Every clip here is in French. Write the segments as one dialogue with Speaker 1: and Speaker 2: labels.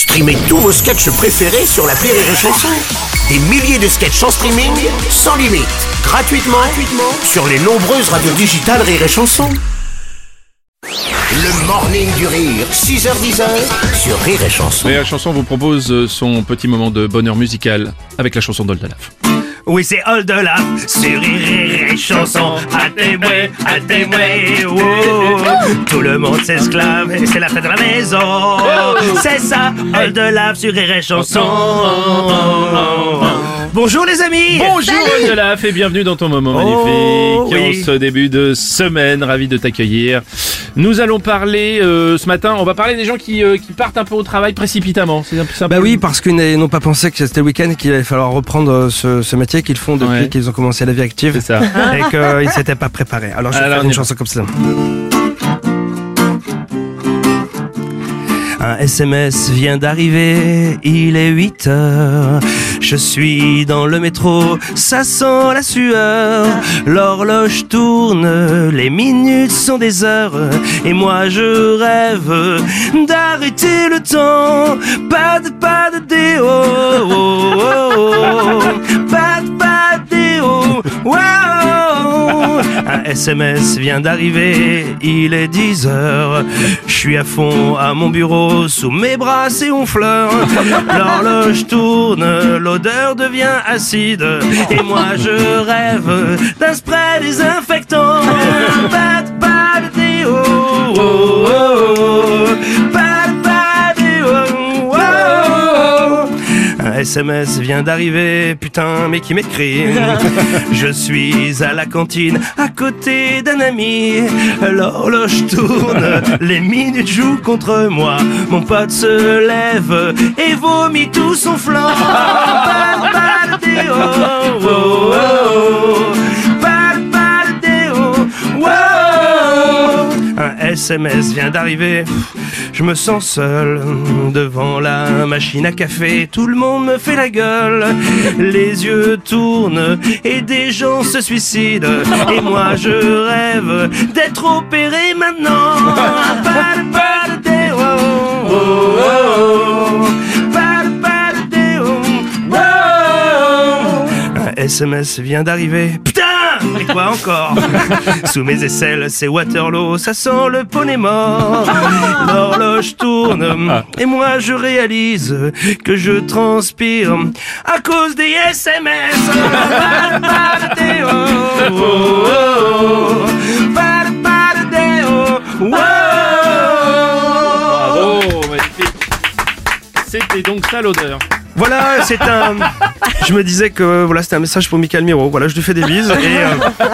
Speaker 1: Streamez tous vos sketchs préférés sur la Rire et Chanson. Des milliers de sketchs en streaming, sans limite, gratuitement, gratuitement sur les nombreuses radios digitales Rire et Chanson. Le morning du rire, 6h10 sur Rire et Chanson.
Speaker 2: Mais la chanson vous propose euh, son petit moment de bonheur musical avec la chanson d'Oldelaf.
Speaker 3: Oui, c'est All de la sur et chanson. À témoin, à témoin, oh. Tout le monde s'esclave et c'est la fête de la maison. C'est ça, All de la sur et chanson. Bonjour les amis.
Speaker 2: Bonjour Oldelaf et bienvenue dans ton moment
Speaker 3: Oh,
Speaker 2: magnifique.
Speaker 3: oui.
Speaker 2: En ce début de semaine, ravi de t'accueillir. Nous allons parler euh, ce matin, on va parler des gens qui, euh, qui partent un peu au travail précipitamment. C'est un peu ça.
Speaker 4: Bah oui, parce qu'ils n'ont pas pensé que c'était le week-end qu'il allait falloir reprendre euh, ce, ce métier qu'ils font depuis
Speaker 2: Ouais.
Speaker 4: qu'ils ont commencé la vie active.
Speaker 2: C'est ça.
Speaker 4: Et qu'ils ne s'étaient pas préparés. Alors je vais
Speaker 2: Alors,
Speaker 4: faire une chanson comme ça. Un SMS vient d'arriver, il est 8 heures. Je suis dans le métro, ça sent la sueur. L'horloge tourne, les minutes sont des heures. Et moi je rêve d'arrêter le temps. Pas de pas de déo. SMS vient d'arriver, il est 10 heures. Je suis à fond à mon bureau, sous mes bras c'est honfleur. L'horloge tourne, l'odeur devient acide. Et moi je rêve d'un spray désinfectant. SMS vient d'arriver, putain, mais qui m'écrit Je suis à la cantine, à côté d'un ami. L'horloge tourne, les minutes jouent contre moi. Mon pote se lève et vomit tout son flanc. Un SMS vient d'arriver. Je me sens seul devant la machine à café. Tout le monde me fait la gueule. Les yeux tournent et des gens se suicident. Et moi je rêve d'être opéré maintenant. Un SMS vient d'arriver. Putain Et quoi encore Sous mes aisselles, c'est Waterloo, ça sent le poney mort. L'horloge tourne, et moi je réalise que je transpire à cause des SMS. Oh, oh, oh. Oh.
Speaker 2: Oh. C'était donc ça l'odeur.
Speaker 4: Voilà, c'est un. Je me disais que voilà, c'était un message pour Michael Miro. Voilà, je lui fais des bises et euh,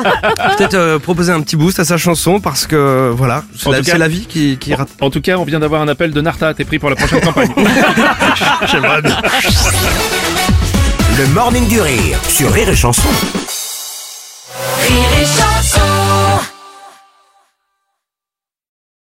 Speaker 4: peut-être euh, proposer un petit boost à sa chanson parce que voilà, c'est
Speaker 2: En
Speaker 4: la,
Speaker 2: tout cas-
Speaker 4: c'est la vie qui, qui rate.
Speaker 2: En tout cas, on vient d'avoir un appel de Narta. T'es pris pour la prochaine campagne.
Speaker 4: J'aimerais bien.
Speaker 1: Le morning du rire sur Rire et Chanson.
Speaker 5: Rire et chanson